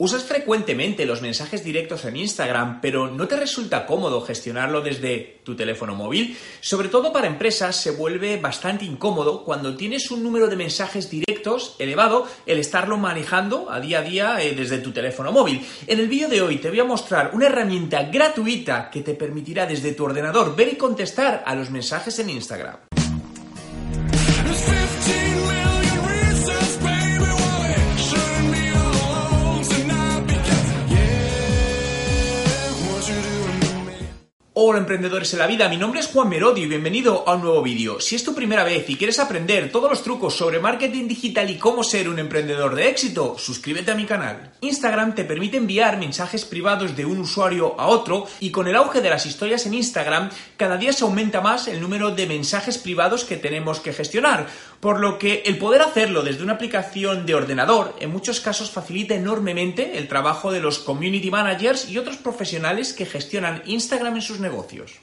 Usas frecuentemente los mensajes directos en Instagram, pero ¿no te resulta cómodo gestionarlo desde tu teléfono móvil? Sobre todo para empresas se vuelve bastante incómodo cuando tienes un número de mensajes directos elevado el estarlo manejando a día a día eh, desde tu teléfono móvil. En el vídeo de hoy te voy a mostrar una herramienta gratuita que te permitirá desde tu ordenador ver y contestar a los mensajes en Instagram. Hola emprendedores en la vida, mi nombre es Juan Merodio y bienvenido a un nuevo vídeo. Si es tu primera vez y quieres aprender todos los trucos sobre marketing digital y cómo ser un emprendedor de éxito, suscríbete a mi canal. Instagram te permite enviar mensajes privados de un usuario a otro y con el auge de las historias en Instagram, cada día se aumenta más el número de mensajes privados que tenemos que gestionar, por lo que el poder hacerlo desde una aplicación de ordenador en muchos casos facilita enormemente el trabajo de los community managers y otros profesionales que gestionan Instagram en sus negocios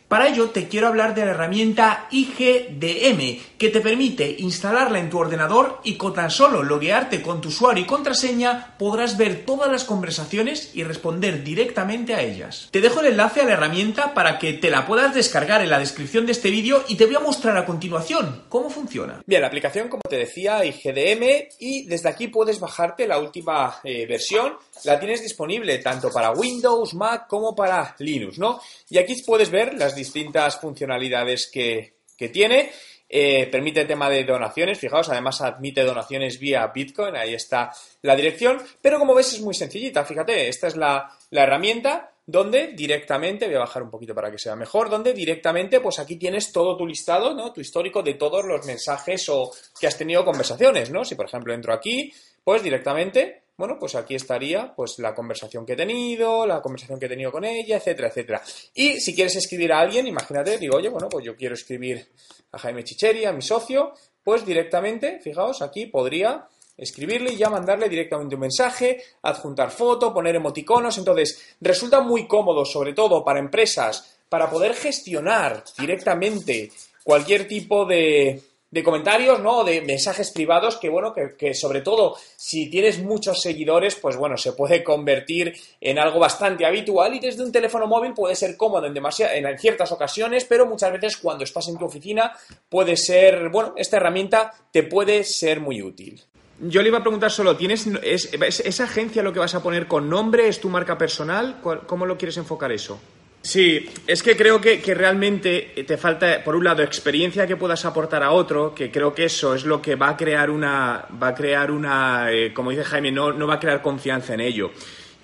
Para ello te quiero hablar de la herramienta IGDM, que te permite instalarla en tu ordenador y con tan solo loguearte con tu usuario y contraseña podrás ver todas las conversaciones y responder directamente a ellas. Te dejo el enlace a la herramienta para que te la puedas descargar en la descripción de este vídeo y te voy a mostrar a continuación cómo funciona. Bien, la aplicación, como te decía, IGDM y desde aquí puedes bajarte la última eh, versión. La tienes disponible tanto para Windows, Mac como para Linux, ¿no? Y aquí puedes puedes ver las distintas funcionalidades que, tiene. Eh, permite el tema de donaciones, fijaos, además admite donaciones vía Bitcoin, ahí está la dirección, pero como ves es muy sencillita, fíjate, esta es la, herramienta donde directamente, voy a bajar un poquito para que sea mejor, donde directamente pues aquí tienes todo tu listado, ¿no? Tu histórico de todos los mensajes o que has tenido conversaciones, ¿no? Si por ejemplo entro aquí, pues directamente bueno, pues aquí estaría pues la conversación que he tenido, la conversación que he tenido con ella, etcétera, etcétera. Y si quieres escribir a alguien, imagínate, digo, oye, bueno, pues yo quiero escribir a Jaime Chicheri, a mi socio, pues directamente, fijaos, aquí podría escribirle y ya mandarle directamente un mensaje, adjuntar foto, poner emoticonos. Entonces, resulta muy cómodo, sobre todo para empresas, para poder gestionar directamente cualquier tipo de, de comentarios, ¿no? De mensajes privados que, bueno, que, sobre todo si tienes muchos seguidores, pues bueno, se puede convertir en algo bastante habitual y desde un teléfono móvil puede ser cómodo en, en ciertas ocasiones, pero muchas veces cuando estás en tu oficina puede ser, bueno, esta herramienta te puede ser muy útil. Yo le iba a preguntar solo, ¿tienes es, esa agencia lo que vas a poner con nombre? ¿Es tu marca personal? ¿Cómo lo quieres enfocar eso? Sí, es que creo que, realmente te falta, por un lado, experiencia que puedas aportar a otro, que creo que eso es lo que va a crear una, va a crear una, eh, como dice Jaime, no, no va a crear confianza en ello.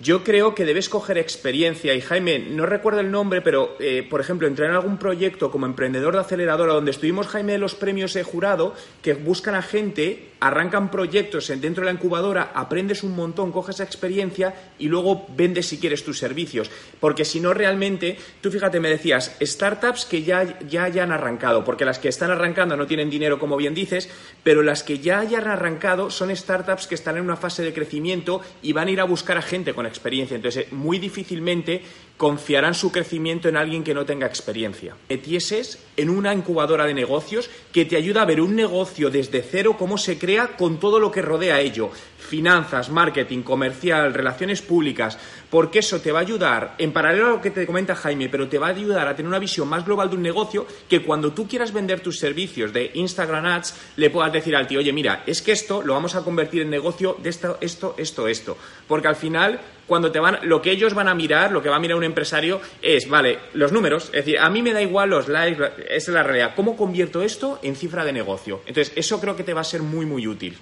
Yo creo que debes coger experiencia y Jaime, no recuerdo el nombre, pero eh, por ejemplo, entrar en algún proyecto como emprendedor de aceleradora, donde estuvimos Jaime de los premios de jurado, que buscan a gente, arrancan proyectos dentro de la incubadora, aprendes un montón, coges experiencia y luego vendes si quieres tus servicios. Porque si no, realmente, tú fíjate, me decías, startups que ya, ya hayan arrancado, porque las que están arrancando no tienen dinero, como bien dices, pero las que ya hayan arrancado son startups que están en una fase de crecimiento y van a ir a buscar a gente con experiencia. Entonces, muy difícilmente confiarán su crecimiento en alguien que no tenga experiencia. Metieses en una incubadora de negocios que te ayuda a ver un negocio desde cero, cómo se crea con todo lo que rodea ello. Finanzas, marketing, comercial, relaciones públicas, porque eso te va a ayudar, en paralelo a lo que te comenta Jaime, pero te va a ayudar a tener una visión más global de un negocio que cuando tú quieras vender tus servicios de Instagram Ads, le puedas decir al tío, oye, mira, es que esto lo vamos a convertir en negocio de esto, esto, esto, esto. Porque al final cuando te van, lo que ellos van a mirar, lo que va a mirar un empresario es, vale, los números, es decir, a mí me da igual los likes, esa es la realidad. ¿Cómo convierto esto en cifra de negocio? Entonces, eso creo que te va a ser muy, muy útil.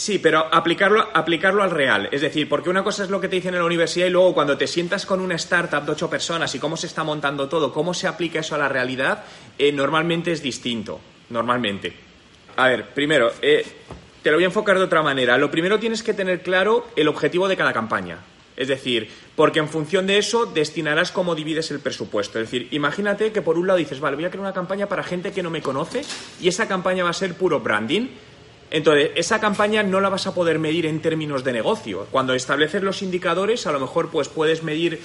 Sí, pero aplicarlo, aplicarlo al real. Es decir, porque una cosa es lo que te dicen en la universidad y luego cuando te sientas con una startup de ocho personas y cómo se está montando todo, cómo se aplica eso a la realidad, eh, normalmente es distinto. Normalmente. A ver, primero, eh, te lo voy a enfocar de otra manera. Lo primero tienes que tener claro el objetivo de cada campaña. Es decir, porque en función de eso destinarás cómo divides el presupuesto. Es decir, imagínate que por un lado dices, vale, voy a crear una campaña para gente que no me conoce y esa campaña va a ser puro branding. Entonces, esa campaña no la vas a poder medir en términos de negocio. Cuando estableces los indicadores, a lo mejor pues puedes medir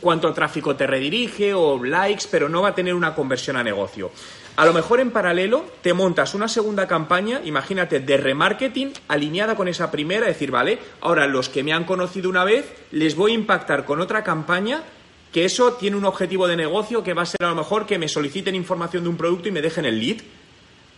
cuánto tráfico te redirige o likes, pero no va a tener una conversión a negocio. A lo mejor en paralelo te montas una segunda campaña, imagínate, de remarketing alineada con esa primera, decir, vale, ahora los que me han conocido una vez les voy a impactar con otra campaña que eso tiene un objetivo de negocio que va a ser a lo mejor que me soliciten información de un producto y me dejen el lead.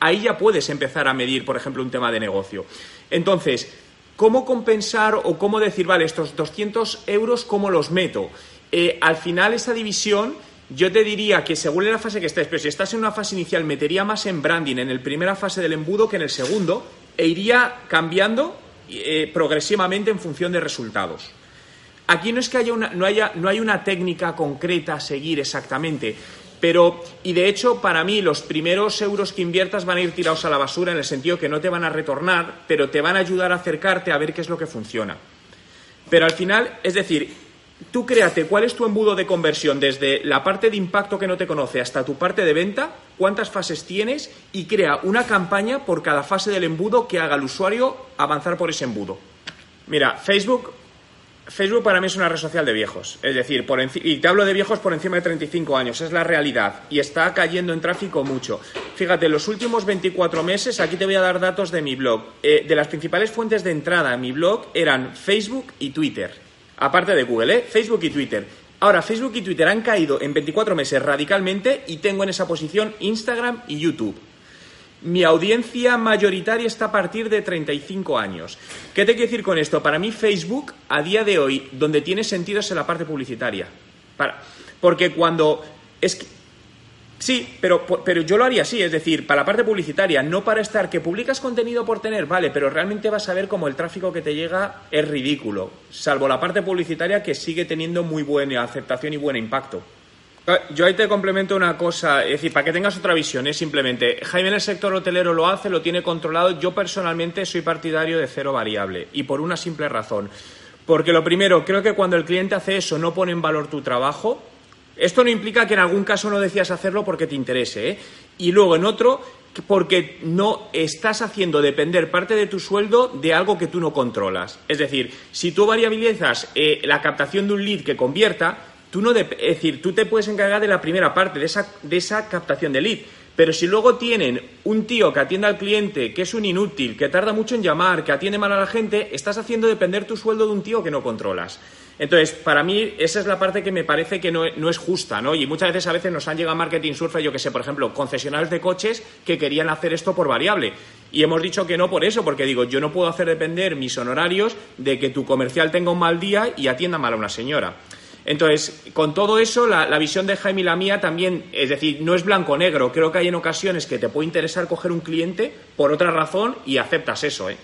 Ahí ya puedes empezar a medir, por ejemplo, un tema de negocio. Entonces, ¿cómo compensar o cómo decir, vale, estos 200 euros, cómo los meto? Eh, al final esa división yo te diría que según la fase que estés, pero si estás en una fase inicial, metería más en branding en la primera fase del embudo que en el segundo e iría cambiando eh, progresivamente en función de resultados. Aquí no es que haya una, no, haya, no hay una técnica concreta a seguir exactamente, pero, y de hecho, para mí, los primeros euros que inviertas van a ir tirados a la basura en el sentido que no te van a retornar, pero te van a ayudar a acercarte a ver qué es lo que funciona. Pero al final, es decir, tú créate cuál es tu embudo de conversión desde la parte de impacto que no te conoce hasta tu parte de venta, cuántas fases tienes y crea una campaña por cada fase del embudo que haga al usuario avanzar por ese embudo. Mira, Facebook, Facebook para mí es una red social de viejos, es decir, por y te hablo de viejos por encima de 35 años, es la realidad y está cayendo en tráfico mucho. Fíjate, los últimos 24 meses, aquí te voy a dar datos de mi blog, eh, de las principales fuentes de entrada a mi blog eran Facebook y Twitter aparte de Google, ¿eh? Facebook y Twitter. Ahora, Facebook y Twitter han caído en 24 meses radicalmente y tengo en esa posición Instagram y YouTube. Mi audiencia mayoritaria está a partir de 35 años. ¿Qué te quiero decir con esto? Para mí Facebook, a día de hoy, donde tiene sentido es en la parte publicitaria. porque cuando... Es que, Sí, pero, pero yo lo haría así, es decir, para la parte publicitaria, no para estar que publicas contenido por tener, vale, pero realmente vas a ver cómo el tráfico que te llega es ridículo, salvo la parte publicitaria que sigue teniendo muy buena aceptación y buen impacto. Ah, yo ahí te complemento una cosa, es decir, para que tengas otra visión, es simplemente, Jaime en el sector hotelero lo hace, lo tiene controlado, yo personalmente soy partidario de cero variable, y por una simple razón. Porque lo primero, creo que cuando el cliente hace eso no pone en valor tu trabajo, esto no implica que en algún caso no decías hacerlo porque te interese, ¿eh? Y luego en otro, porque no estás haciendo depender parte de tu sueldo de algo que tú no controlas. Es decir, si tú variabilizas eh, la captación de un lead que convierta, tú no es decir, tú te puedes encargar de la primera parte, de esa, de esa captación de lead. Pero si luego tienen un tío que atiende al cliente, que es un inútil, que tarda mucho en llamar, que atiende mal a la gente, estás haciendo depender tu sueldo de un tío que no controlas. Entonces, para mí, esa es la parte que me parece que no, es justa, ¿no? Y muchas veces a veces nos han llegado marketing surfer, yo que sé, por ejemplo, concesionarios de coches que querían hacer esto por variable. Y hemos dicho que no por eso, porque digo, yo no puedo hacer depender mis honorarios de que tu comercial tenga un mal día y atienda mal a una señora. Entonces, con todo eso, la, visión de Jaime y la mía también, es decir, no es blanco-negro. Creo que hay en ocasiones que te puede interesar coger un cliente por otra razón y aceptas eso, ¿eh?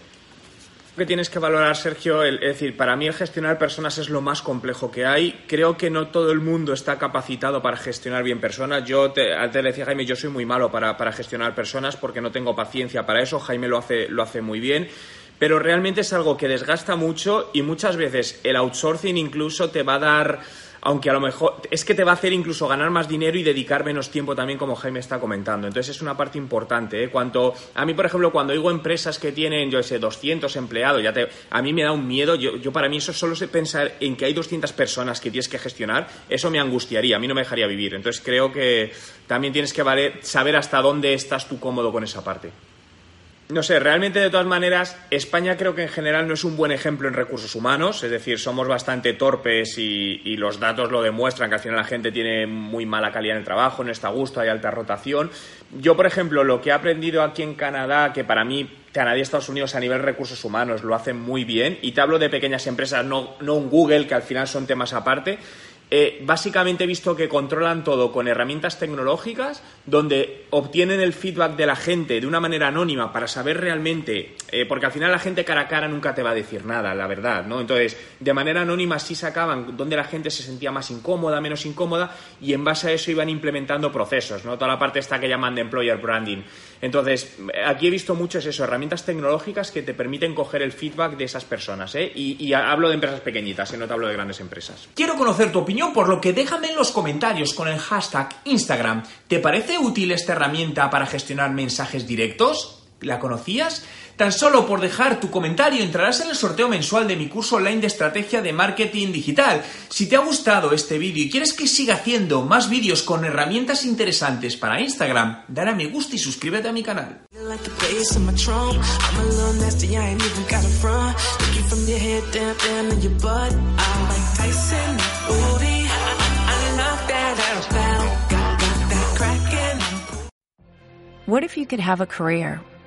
que tienes que valorar, Sergio, es decir, para mí el gestionar personas es lo más complejo que hay. Creo que no todo el mundo está capacitado para gestionar bien personas. Yo te, antes le decía Jaime, yo soy muy malo para, para, gestionar personas porque no tengo paciencia para eso. Jaime lo hace, lo hace muy bien. Pero realmente es algo que desgasta mucho y muchas veces el outsourcing incluso te va a dar aunque a lo mejor es que te va a hacer incluso ganar más dinero y dedicar menos tiempo también, como Jaime está comentando. Entonces es una parte importante. ¿eh? Cuanto, a mí, por ejemplo, cuando oigo empresas que tienen, yo sé, 200 empleados, ya te, a mí me da un miedo. Yo, yo para mí eso solo es pensar en que hay 200 personas que tienes que gestionar, eso me angustiaría, a mí no me dejaría vivir. Entonces creo que también tienes que saber hasta dónde estás tú cómodo con esa parte. No sé, realmente de todas maneras, España creo que en general no es un buen ejemplo en recursos humanos, es decir, somos bastante torpes y, los datos lo demuestran, que al final la gente tiene muy mala calidad en el trabajo, no está a gusto, hay alta rotación. Yo, por ejemplo, lo que he aprendido aquí en Canadá, que para mí Canadá y Estados Unidos a nivel recursos humanos lo hacen muy bien, y te hablo de pequeñas empresas, no, no un Google, que al final son temas aparte, eh, básicamente he visto que controlan todo con herramientas tecnológicas donde obtienen el feedback de la gente de una manera anónima para saber realmente, eh, porque al final la gente cara a cara nunca te va a decir nada, la verdad, ¿no? Entonces, de manera anónima sí sacaban donde la gente se sentía más incómoda, menos incómoda y en base a eso iban implementando procesos, ¿no? Toda la parte esta que llaman de employer branding. Entonces, aquí he visto mucho eso, herramientas tecnológicas que te permiten coger el feedback de esas personas, ¿eh? Y, hablo de empresas pequeñitas, ¿eh? no te hablo de grandes empresas. Quiero conocer tu opinión, por lo que déjame en los comentarios con el hashtag Instagram. ¿Te parece útil esta herramienta para gestionar mensajes directos? ¿La conocías? Tan solo por dejar tu comentario entrarás en el sorteo mensual de mi curso online de estrategia de marketing digital. Si te ha gustado este vídeo y quieres que siga haciendo más vídeos con herramientas interesantes para Instagram, dale a me gusta y suscríbete a mi canal. What if you could have a career